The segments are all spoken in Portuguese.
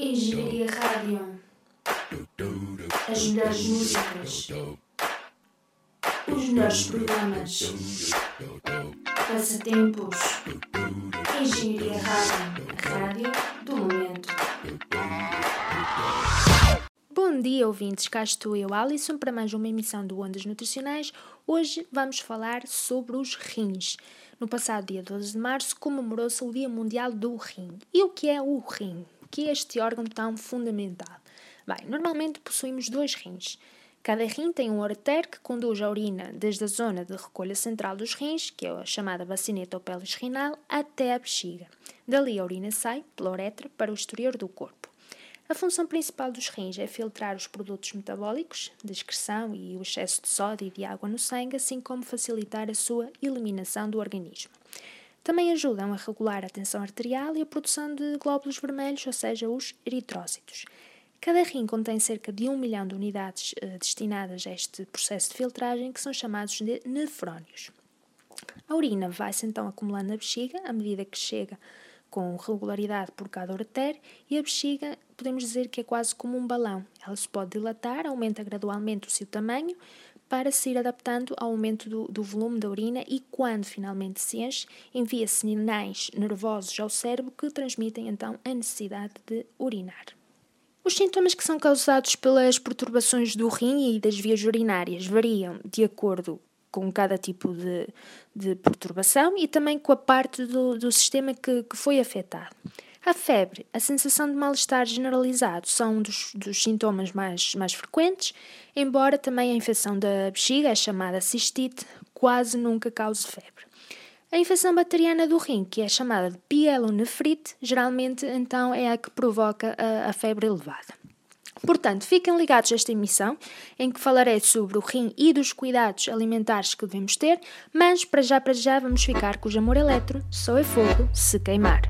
Engenharia Rádio. As melhores músicas. Os melhores programas. Passatempos. Engenharia Rádio. A rádio do momento. Bom dia, ouvintes. Cá estou eu, Alison, para mais uma emissão do Ondas Nutricionais. Hoje vamos falar sobre os rins. No passado dia 12 de março comemorou-se o Dia Mundial do Rim. E o que é o rim? Que este órgão tão fundamental? Bem, normalmente possuímos dois rins. Cada rim tem um ureter que conduz a urina desde a zona de recolha central dos rins, que é a chamada bacineta ou pélis renal, até a bexiga. Dali a urina sai, pela uretra, para o exterior do corpo. A função principal dos rins é filtrar os produtos metabólicos, de excreção e o excesso de sódio e de água no sangue, assim como facilitar a sua eliminação do organismo. Também ajudam a regular a tensão arterial e a produção de glóbulos vermelhos, ou seja, os eritrócitos. Cada rim contém cerca de um milhão de unidades eh, destinadas a este processo de filtragem, que são chamados de nefrónios. A urina vai-se então acumulando na bexiga à medida que chega com regularidade por cada ureter e a bexiga podemos dizer que é quase como um balão. Ela se pode dilatar, aumenta gradualmente o seu tamanho para se ir adaptando ao aumento do, do volume da urina e quando finalmente se enche, envia sinais nervosos ao cérebro que transmitem então a necessidade de urinar. Os sintomas que são causados pelas perturbações do rim e das vias urinárias variam de acordo com cada tipo de, de perturbação e também com a parte do, do sistema que, que foi afetado. A febre, a sensação de mal-estar generalizado são um dos, dos, sintomas mais, mais frequentes, embora também a infecção da bexiga, a chamada cistite, quase nunca cause febre. A infecção bacteriana do rim, que é chamada de pielonefrite, geralmente então é a que provoca a, a febre elevada. Portanto, fiquem ligados a esta emissão, em que falarei sobre o rim e dos cuidados alimentares que devemos ter, mas para já para já vamos ficar com o amor eletro, só é fogo se queimar.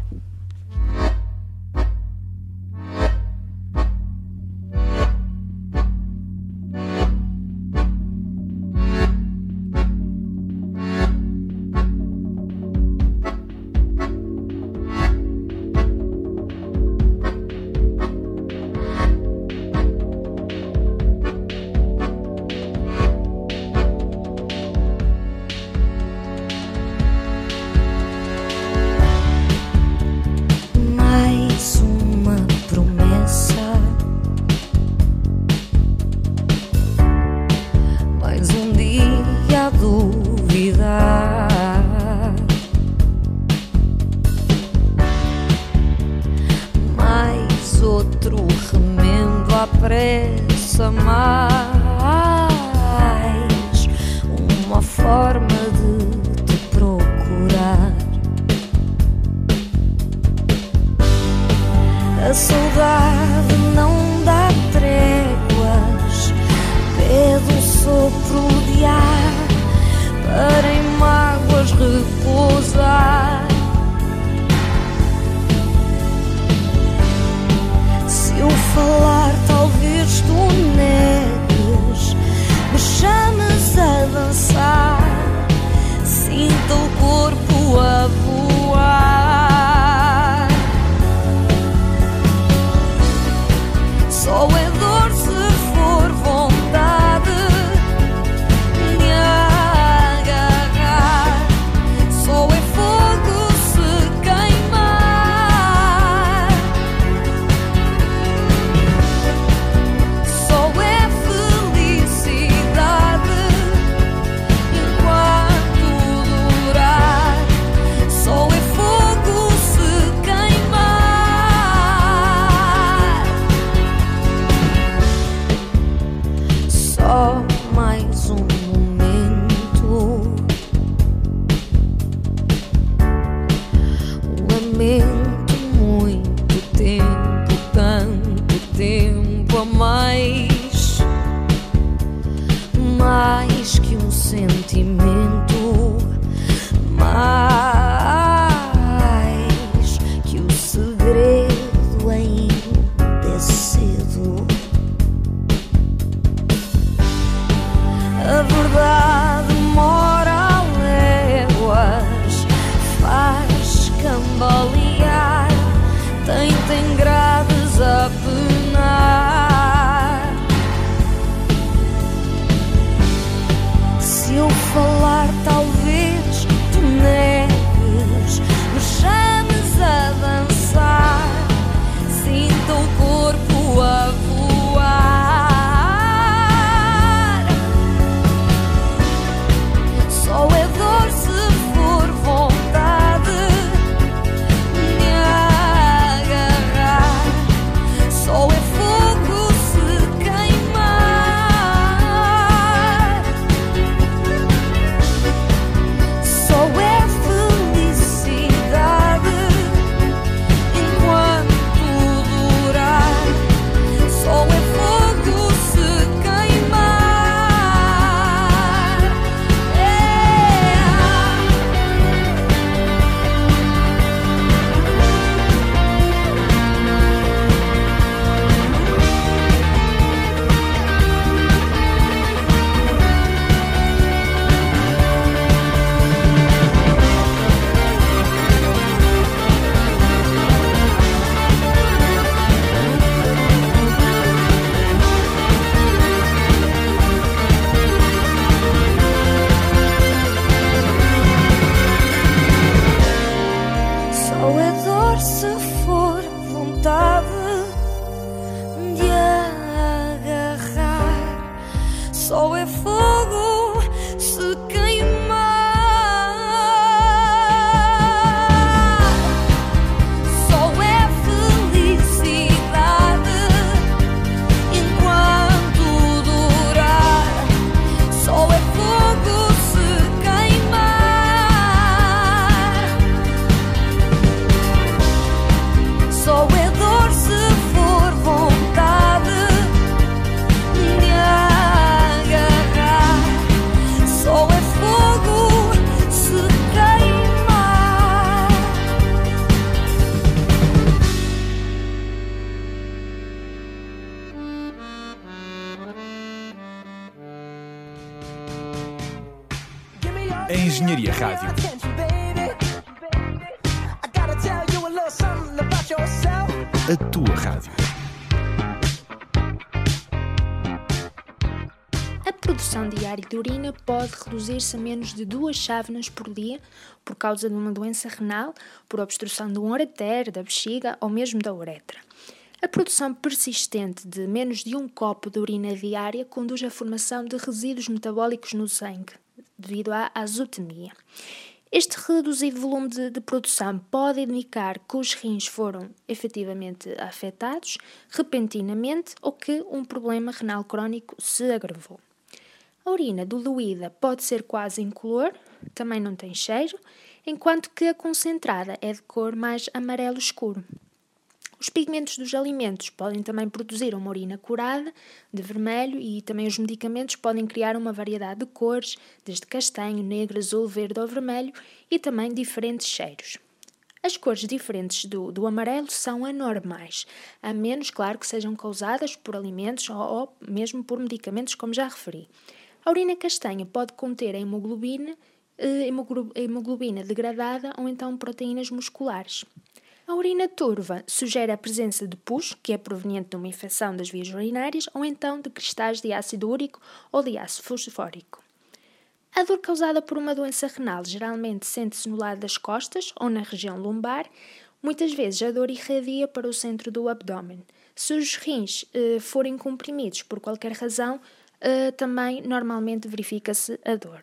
Balear, tem, A Engenharia Rádio. A tua rádio. A produção diária de urina pode reduzir-se a menos de duas chávenas por dia por causa de uma doença renal, por obstrução do ureter, da bexiga ou mesmo da uretra. A produção persistente de menos de um copo de urina diária conduz à formação de resíduos metabólicos no sangue, devido à azotemia. Este reduzido volume de, de, produção pode indicar que os rins foram efetivamente afetados repentinamente ou que um problema renal crónico se agravou. A urina diluída pode ser quase incolor, também não tem cheiro, enquanto que a concentrada é de cor mais amarelo escuro. Os pigmentos dos alimentos podem também produzir uma urina curada, de vermelho, e também os medicamentos podem criar uma variedade de cores, desde castanho, negro, azul, verde ou vermelho, e também diferentes cheiros. As cores diferentes do, do amarelo são anormais, a menos, claro, que sejam causadas por alimentos ou, ou mesmo por medicamentos, como já referi. A urina castanha pode conter a hemoglobina, eh, hemoglobina degradada ou então proteínas musculares. A urina turva sugere a presença de pus, que é proveniente de uma infecção das vias urinárias, ou então de cristais de ácido úrico ou de ácido fosfórico. A dor causada por uma doença renal geralmente sente-se no lado das costas ou na região lombar. Muitas vezes a dor irradia para o centro do abdômen. Se os rins eh, forem comprimidos por qualquer razão, eh, também normalmente verifica-se a dor.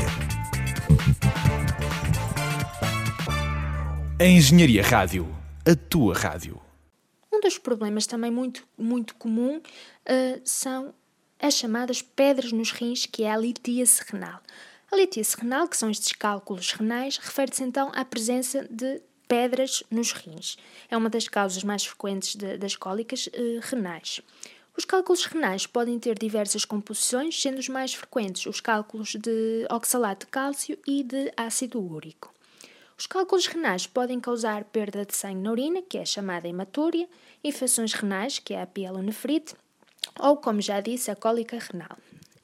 A Engenharia Rádio, a tua rádio. Um dos problemas também muito, muito comum uh, são as chamadas pedras nos rins, que é a litíase renal. A litíase renal, que são estes cálculos renais, refere-se então à presença de pedras nos rins. É uma das causas mais frequentes de, das cólicas uh, renais. Os cálculos renais podem ter diversas composições, sendo os mais frequentes os cálculos de oxalato de cálcio e de ácido úrico. Os cálculos renais podem causar perda de sangue na urina, que é chamada hematúria, infecções renais, que é a pielonefrite, ou, como já disse, a cólica renal.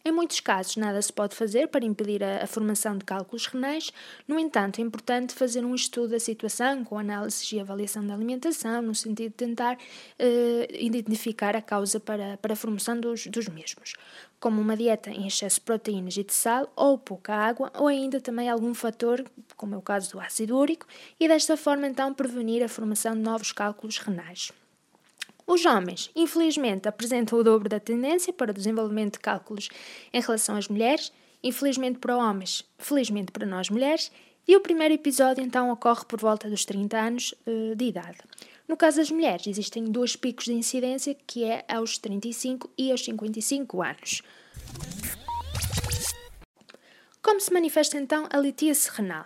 Em muitos casos, nada se pode fazer para impedir a, a, formação de cálculos renais, no entanto, é importante fazer um estudo da situação com análise e avaliação da alimentação, no sentido de tentar uh, identificar a causa para, para a formação dos, dos mesmos, como uma dieta em excesso de proteínas e de sal, ou pouca água, ou ainda também algum fator, como é o caso do ácido úrico, e desta forma então prevenir a formação de novos cálculos renais. Os homens, infelizmente, apresentam o dobro da tendência para o desenvolvimento de cálculos em relação às mulheres, infelizmente para homens, felizmente para nós mulheres, e o primeiro episódio então ocorre por volta dos 30 anos uh, de idade. No caso das mulheres, existem dois picos de incidência, que é aos 35 e aos 55 anos. Como se manifesta então a litíase renal?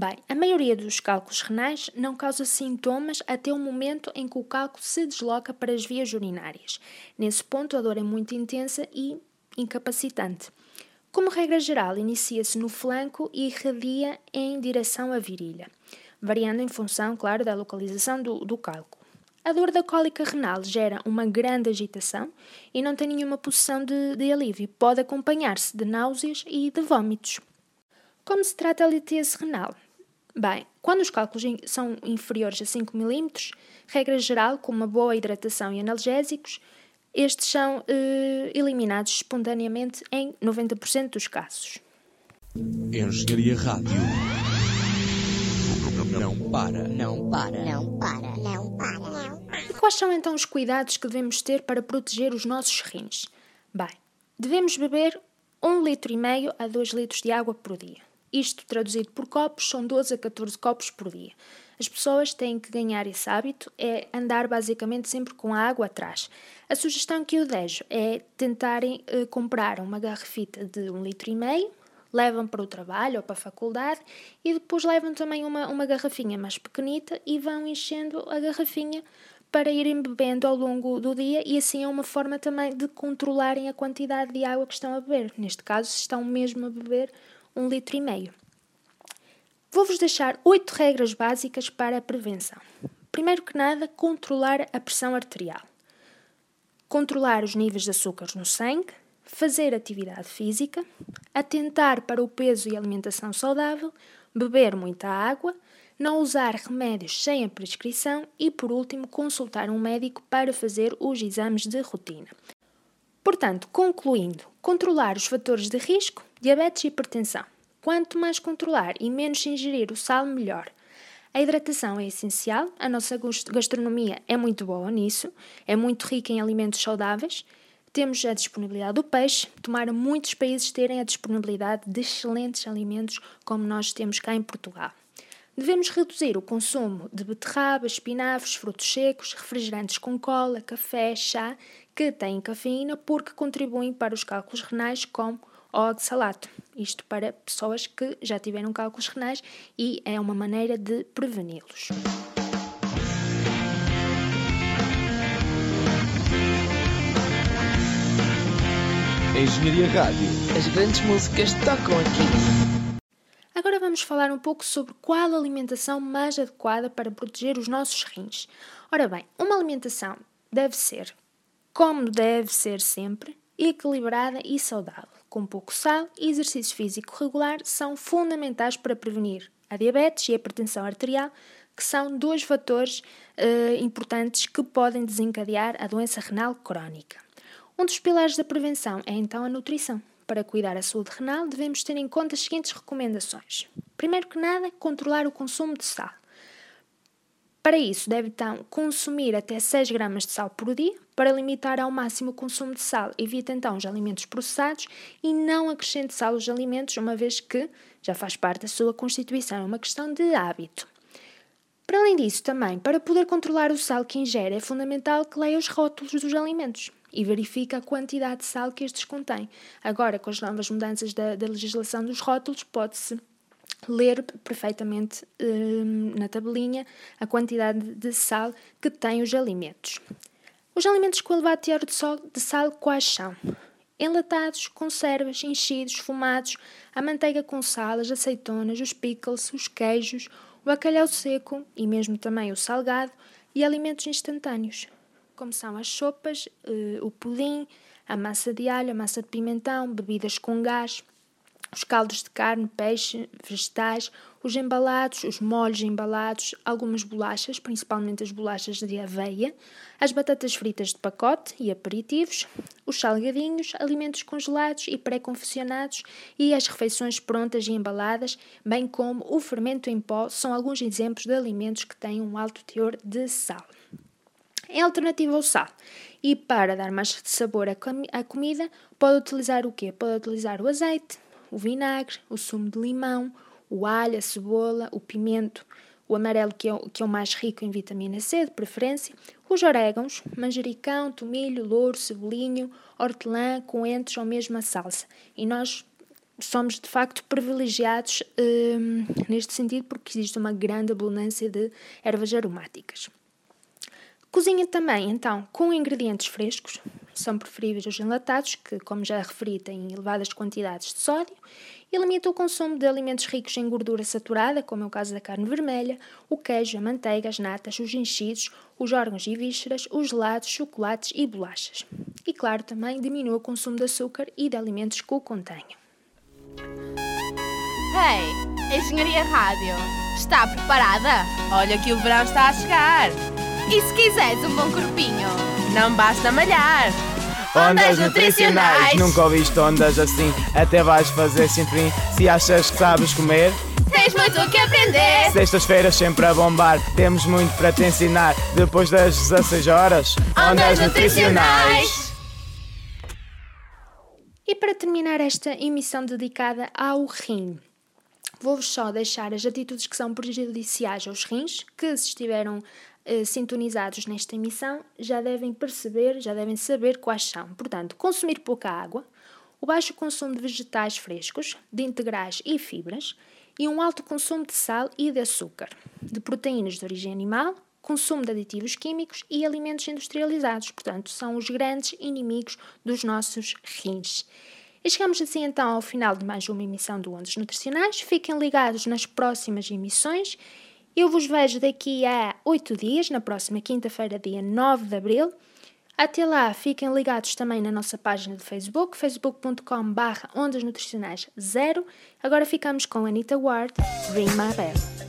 Bem, a maioria dos cálculos renais não causa sintomas até o momento em que o cálculo se desloca para as vias urinárias. Nesse ponto, a dor é muito intensa e incapacitante. Como regra geral, inicia-se no flanco e irradia em direção à virilha, variando em função, claro, da localização do, do cálculo. A dor da cólica renal gera uma grande agitação e não tem nenhuma posição de, de alívio. Pode acompanhar-se de náuseas e de vômitos. Como se trata a litíase renal? Bem, quando os cálculos são inferiores a 5 mm, regra geral, com uma boa hidratação e analgésicos, estes são eh, eliminados espontaneamente em 90% dos casos. Engenharia Rádio. Não para. Não para. Não para. Não para. Não. Quais são então os cuidados que devemos ter para proteger os nossos rins? Bem, devemos beber 1 litro e meio a 2 litros de água por dia. Isto traduzido por copos são 12 a 14 copos por dia. As pessoas têm que ganhar esse hábito, é andar basicamente sempre com a água atrás. A sugestão que eu deixo é tentarem uh, comprar uma garrafita de um litro e meio, levam para o trabalho ou para a faculdade e depois levam também uma, uma garrafinha mais pequenita e vão enchendo a garrafinha para irem bebendo ao longo do dia e assim é uma forma também de controlarem a quantidade de água que estão a beber. Neste caso, estão mesmo a beber um litro e meio. Vou-vos deixar oito regras básicas para a prevenção. Primeiro que nada, controlar a pressão arterial. Controlar os níveis de açúcares no sangue, fazer atividade física, atentar para o peso e alimentação saudável, beber muita água, não usar remédios sem a prescrição e, por último, consultar um médico para fazer os exames de rotina. Portanto, concluindo, controlar os fatores de risco, diabetes e hipertensão. Quanto mais controlar e menos ingerir o sal, melhor. A hidratação é essencial, a nossa gastronomia é muito boa nisso, é muito rica em alimentos saudáveis. Temos a disponibilidade do peixe, tomara muitos países terem a disponibilidade de excelentes alimentos como nós temos cá em Portugal. Devemos reduzir o consumo de beterraba, espinafres, frutos secos, refrigerantes com cola, café, chá, que têm cafeína porque contribuem para os cálculos renais como oxalato. Isto para pessoas que já tiveram cálculos renais e é uma maneira de preveni-los. Engenharia Rádio. As grandes músicas tocam aqui. Agora vamos falar um pouco sobre qual a alimentação mais adequada para proteger os nossos rins. Ora bem, uma alimentação deve ser, como deve ser sempre, equilibrada e saudável, com pouco sal e exercício físico regular são fundamentais para prevenir a diabetes e a hipertensão arterial, que são dois fatores uh, importantes que podem desencadear a doença renal crónica. Um dos pilares da prevenção é então a nutrição. Para cuidar da saúde renal, devemos ter em conta as seguintes recomendações. Primeiro que nada, controlar o consumo de sal. Para isso, deve então consumir até 6 gramas de sal por dia. Para limitar ao máximo o consumo de sal, evite então os alimentos processados e não acrescente sal aos alimentos, uma vez que já faz parte da sua constituição, é uma questão de hábito. Para além disso, também, para poder controlar o sal que ingere, é fundamental que leia os rótulos dos alimentos e verifique a quantidade de sal que estes contêm. Agora, com as novas mudanças da, da legislação dos rótulos, pode-se ler perfeitamente hum, na tabelinha a quantidade de sal que têm os alimentos. Os alimentos com elevado teor de, de sal quais são? Enlatados, conservas, enchidos, fumados, a manteiga com sal, as azeitonas, os pickles, os queijos, o bacalhau seco e mesmo também o salgado e alimentos instantâneos, como são as sopas, uh, o pudim, a massa de alho, a massa de pimentão, bebidas com gás, os caldos de carne, peixe, vegetais, os embalados, os molhos embalados, algumas bolachas, principalmente as bolachas de aveia, as batatas fritas de pacote e aperitivos, os salgadinhos, alimentos congelados e pré-confeccionados e as refeições prontas e embaladas, bem como o fermento em pó, são alguns exemplos de alimentos que têm um alto teor de sal. Em alternativa ao sal, e para dar mais sabor à comida, pode utilizar o quê? Pode utilizar o azeite, o vinagre, o sumo de limão, o alho, a cebola, o pimento, o amarelo, que é o, que é o mais rico em vitamina C, de preferência, os orégãos, manjericão, tomilho, louro, cebolinho, hortelã, coentros ou mesmo a salsa. E nós somos de facto privilegiados hum, neste sentido porque existe uma grande abundância de ervas aromáticas. Cozinha também, então, com ingredientes frescos, são preferíveis os enlatados, que, como já referi, têm elevadas quantidades de sódio, e limita o consumo de alimentos ricos em gordura saturada, como é o caso da carne vermelha, o queijo, a manteiga, as natas, os enchidos, os órgãos e vísceras, os gelados, chocolates e bolachas. E, claro, também diminua o consumo de açúcar e de alimentos que o contenham. Hey, Engenharia Rádio, está preparada? Olha que o verão está a chegar! E se quiseres um bom corpinho, não basta malhar. Ondas nutricionais, nunca ouviste ondas assim, até vais fazer sempre se achas que sabes comer. Tens muito o que aprender. Sextas-feiras sempre a bombar, temos muito para te ensinar. Depois das 16 horas, ondas nutricionais. E para terminar esta emissão dedicada ao rim, vou-vos só deixar as atitudes que são prejudiciais aos rins, que se estiveram eh, sintonizados nesta emissão já devem perceber, já devem saber quais são. Portanto, consumir pouca água, o baixo consumo de vegetais frescos, de integrais e fibras, e um alto consumo de sal e de açúcar, de proteínas de origem animal, consumo de aditivos químicos e alimentos industrializados. Portanto, são os grandes inimigos dos nossos rins. E chegamos assim então ao final de mais uma emissão do Ondas Nutricionais. Fiquem ligados nas próximas emissões. Eu vos vejo daqui a oito dias, na próxima quinta-feira, dia 9 de abril. Até lá, fiquem ligados também na nossa página de Facebook, facebook.com.br Ondas Nutricionais 0. Agora ficamos com Anita Ward, Ring My Bell.